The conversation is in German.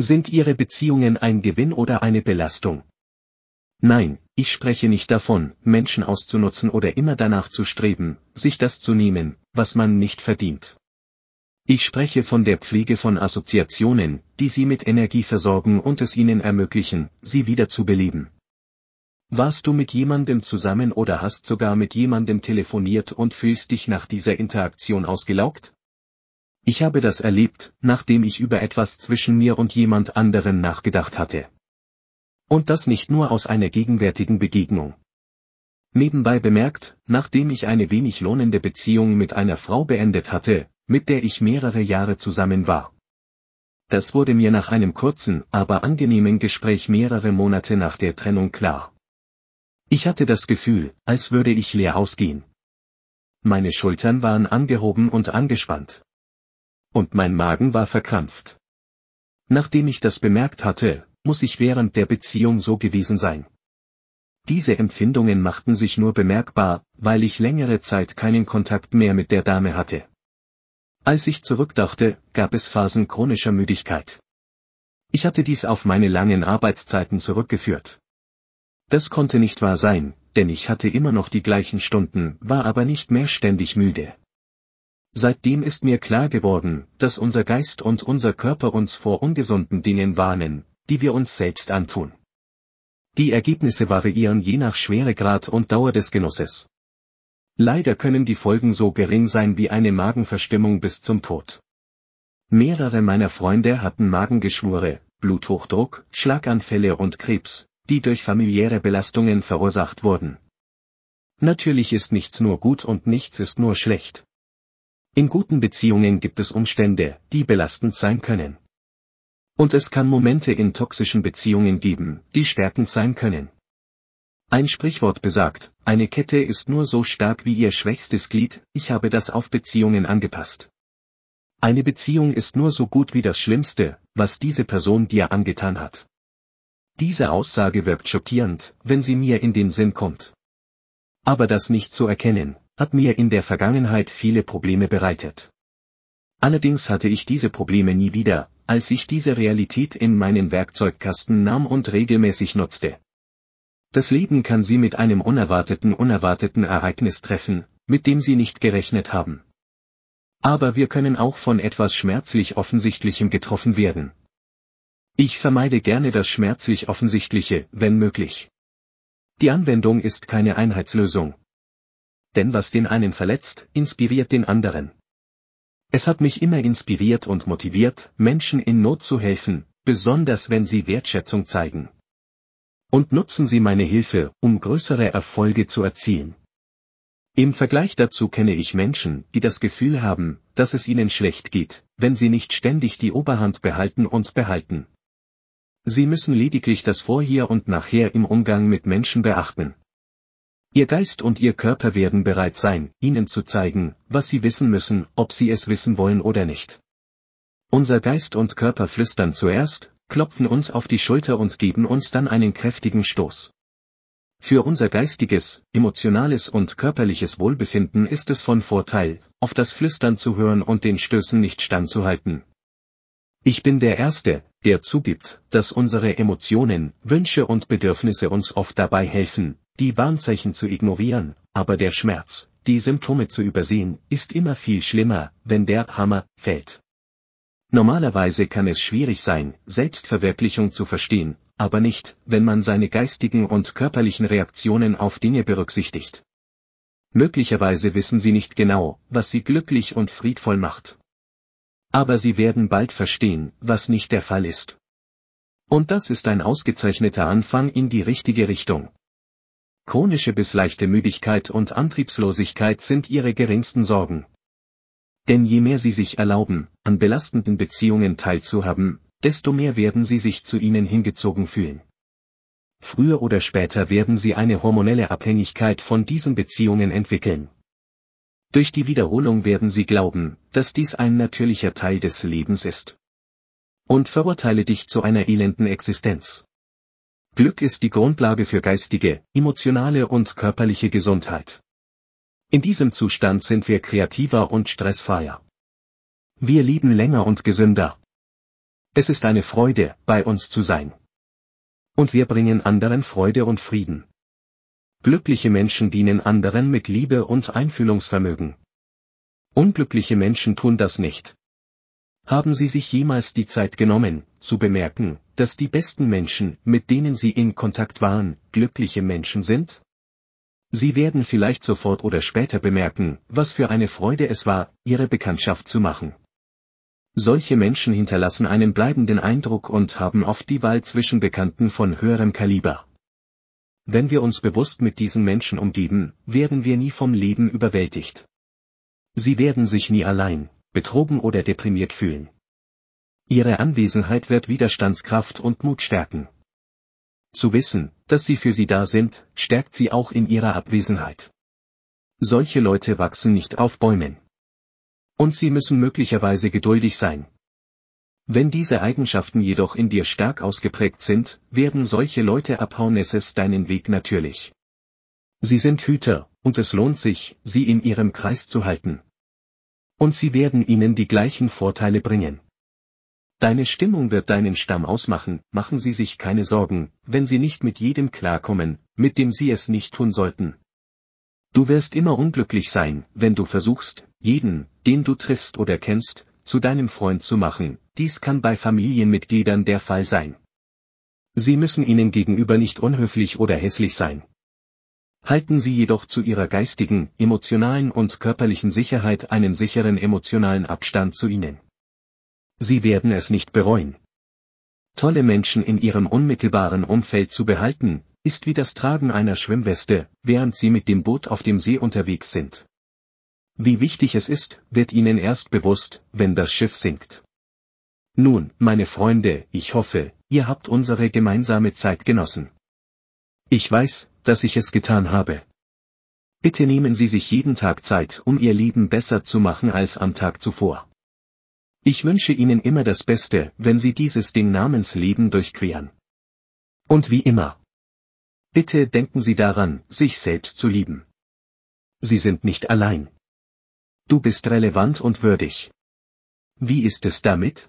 Sind Ihre Beziehungen ein Gewinn oder eine Belastung? Nein, ich spreche nicht davon, Menschen auszunutzen oder immer danach zu streben, sich das zu nehmen, was man nicht verdient. Ich spreche von der Pflege von Assoziationen, die Sie mit Energie versorgen und es Ihnen ermöglichen, sie wieder zu beleben. Warst du mit jemandem zusammen oder hast sogar mit jemandem telefoniert und fühlst dich nach dieser Interaktion ausgelaugt? Ich habe das erlebt, nachdem ich über etwas zwischen mir und jemand anderen nachgedacht hatte. Und das nicht nur aus einer gegenwärtigen Begegnung. Nebenbei bemerkt, nachdem ich eine wenig lohnende Beziehung mit einer Frau beendet hatte, mit der ich mehrere Jahre zusammen war. Das wurde mir nach einem kurzen, aber angenehmen Gespräch mehrere Monate nach der Trennung klar. Ich hatte das Gefühl, als würde ich leer ausgehen. Meine Schultern waren angehoben und angespannt. Und mein Magen war verkrampft. Nachdem ich das bemerkt hatte, muss ich während der Beziehung so gewesen sein. Diese Empfindungen machten sich nur bemerkbar, weil ich längere Zeit keinen Kontakt mehr mit der Dame hatte. Als ich zurückdachte, gab es Phasen chronischer Müdigkeit. Ich hatte dies auf meine langen Arbeitszeiten zurückgeführt. Das konnte nicht wahr sein, denn ich hatte immer noch die gleichen Stunden, war aber nicht mehr ständig müde. Seitdem ist mir klar geworden, dass unser Geist und unser Körper uns vor ungesunden Dingen warnen, die wir uns selbst antun. Die Ergebnisse variieren je nach Schweregrad und Dauer des Genusses. Leider können die Folgen so gering sein wie eine Magenverstimmung bis zum Tod. Mehrere meiner Freunde hatten Magengeschwure, Bluthochdruck, Schlaganfälle und Krebs, die durch familiäre Belastungen verursacht wurden. Natürlich ist nichts nur gut und nichts ist nur schlecht. In guten Beziehungen gibt es Umstände, die belastend sein können. Und es kann Momente in toxischen Beziehungen geben, die stärkend sein können. Ein Sprichwort besagt, eine Kette ist nur so stark wie ihr schwächstes Glied, ich habe das auf Beziehungen angepasst. Eine Beziehung ist nur so gut wie das Schlimmste, was diese Person dir angetan hat. Diese Aussage wirkt schockierend, wenn sie mir in den Sinn kommt. Aber das nicht zu erkennen, hat mir in der Vergangenheit viele Probleme bereitet. Allerdings hatte ich diese Probleme nie wieder, als ich diese Realität in meinen Werkzeugkasten nahm und regelmäßig nutzte. Das Leben kann Sie mit einem unerwarteten unerwarteten Ereignis treffen, mit dem Sie nicht gerechnet haben. Aber wir können auch von etwas schmerzlich Offensichtlichem getroffen werden. Ich vermeide gerne das schmerzlich Offensichtliche, wenn möglich. Die Anwendung ist keine Einheitslösung. Denn was den einen verletzt, inspiriert den anderen. Es hat mich immer inspiriert und motiviert, Menschen in Not zu helfen, besonders wenn sie Wertschätzung zeigen. Und nutzen Sie meine Hilfe, um größere Erfolge zu erzielen. Im Vergleich dazu kenne ich Menschen, die das Gefühl haben, dass es ihnen schlecht geht, wenn sie nicht ständig die Oberhand behalten und behalten. Sie müssen lediglich das Vorher und Nachher im Umgang mit Menschen beachten. Ihr Geist und Ihr Körper werden bereit sein, Ihnen zu zeigen, was Sie wissen müssen, ob Sie es wissen wollen oder nicht. Unser Geist und Körper flüstern zuerst, klopfen uns auf die Schulter und geben uns dann einen kräftigen Stoß. Für unser geistiges, emotionales und körperliches Wohlbefinden ist es von Vorteil, auf das Flüstern zu hören und den Stößen nicht standzuhalten. Ich bin der Erste, der zugibt, dass unsere Emotionen, Wünsche und Bedürfnisse uns oft dabei helfen, die Warnzeichen zu ignorieren, aber der Schmerz, die Symptome zu übersehen, ist immer viel schlimmer, wenn der Hammer fällt. Normalerweise kann es schwierig sein, Selbstverwirklichung zu verstehen, aber nicht, wenn man seine geistigen und körperlichen Reaktionen auf Dinge berücksichtigt. Möglicherweise wissen sie nicht genau, was sie glücklich und friedvoll macht. Aber sie werden bald verstehen, was nicht der Fall ist. Und das ist ein ausgezeichneter Anfang in die richtige Richtung. Chronische bis leichte Müdigkeit und Antriebslosigkeit sind ihre geringsten Sorgen. Denn je mehr sie sich erlauben, an belastenden Beziehungen teilzuhaben, desto mehr werden sie sich zu ihnen hingezogen fühlen. Früher oder später werden sie eine hormonelle Abhängigkeit von diesen Beziehungen entwickeln. Durch die Wiederholung werden sie glauben, dass dies ein natürlicher Teil des Lebens ist. Und verurteile dich zu einer elenden Existenz. Glück ist die Grundlage für geistige, emotionale und körperliche Gesundheit. In diesem Zustand sind wir kreativer und stressfreier. Wir lieben länger und gesünder. Es ist eine Freude, bei uns zu sein. Und wir bringen anderen Freude und Frieden. Glückliche Menschen dienen anderen mit Liebe und Einfühlungsvermögen. Unglückliche Menschen tun das nicht. Haben Sie sich jemals die Zeit genommen, zu bemerken, dass die besten Menschen, mit denen Sie in Kontakt waren, glückliche Menschen sind? Sie werden vielleicht sofort oder später bemerken, was für eine Freude es war, Ihre Bekanntschaft zu machen. Solche Menschen hinterlassen einen bleibenden Eindruck und haben oft die Wahl zwischen Bekannten von höherem Kaliber. Wenn wir uns bewusst mit diesen Menschen umgeben, werden wir nie vom Leben überwältigt. Sie werden sich nie allein, betrogen oder deprimiert fühlen. Ihre Anwesenheit wird Widerstandskraft und Mut stärken. Zu wissen, dass sie für sie da sind, stärkt sie auch in ihrer Abwesenheit. Solche Leute wachsen nicht auf Bäumen. Und sie müssen möglicherweise geduldig sein. Wenn diese Eigenschaften jedoch in dir stark ausgeprägt sind, werden solche Leute abhauen es ist deinen Weg natürlich. Sie sind Hüter, und es lohnt sich, sie in ihrem Kreis zu halten. Und sie werden ihnen die gleichen Vorteile bringen. Deine Stimmung wird deinen Stamm ausmachen, machen Sie sich keine Sorgen, wenn Sie nicht mit jedem klarkommen, mit dem Sie es nicht tun sollten. Du wirst immer unglücklich sein, wenn du versuchst, jeden, den du triffst oder kennst, zu deinem Freund zu machen, dies kann bei Familienmitgliedern der Fall sein. Sie müssen ihnen gegenüber nicht unhöflich oder hässlich sein. Halten Sie jedoch zu Ihrer geistigen, emotionalen und körperlichen Sicherheit einen sicheren emotionalen Abstand zu ihnen. Sie werden es nicht bereuen. Tolle Menschen in ihrem unmittelbaren Umfeld zu behalten, ist wie das Tragen einer Schwimmweste, während sie mit dem Boot auf dem See unterwegs sind. Wie wichtig es ist, wird ihnen erst bewusst, wenn das Schiff sinkt. Nun, meine Freunde, ich hoffe, ihr habt unsere gemeinsame Zeit genossen. Ich weiß, dass ich es getan habe. Bitte nehmen Sie sich jeden Tag Zeit, um Ihr Leben besser zu machen als am Tag zuvor. Ich wünsche Ihnen immer das Beste, wenn Sie dieses Ding namens Leben durchqueren. Und wie immer. Bitte denken Sie daran, sich selbst zu lieben. Sie sind nicht allein. Du bist relevant und würdig. Wie ist es damit?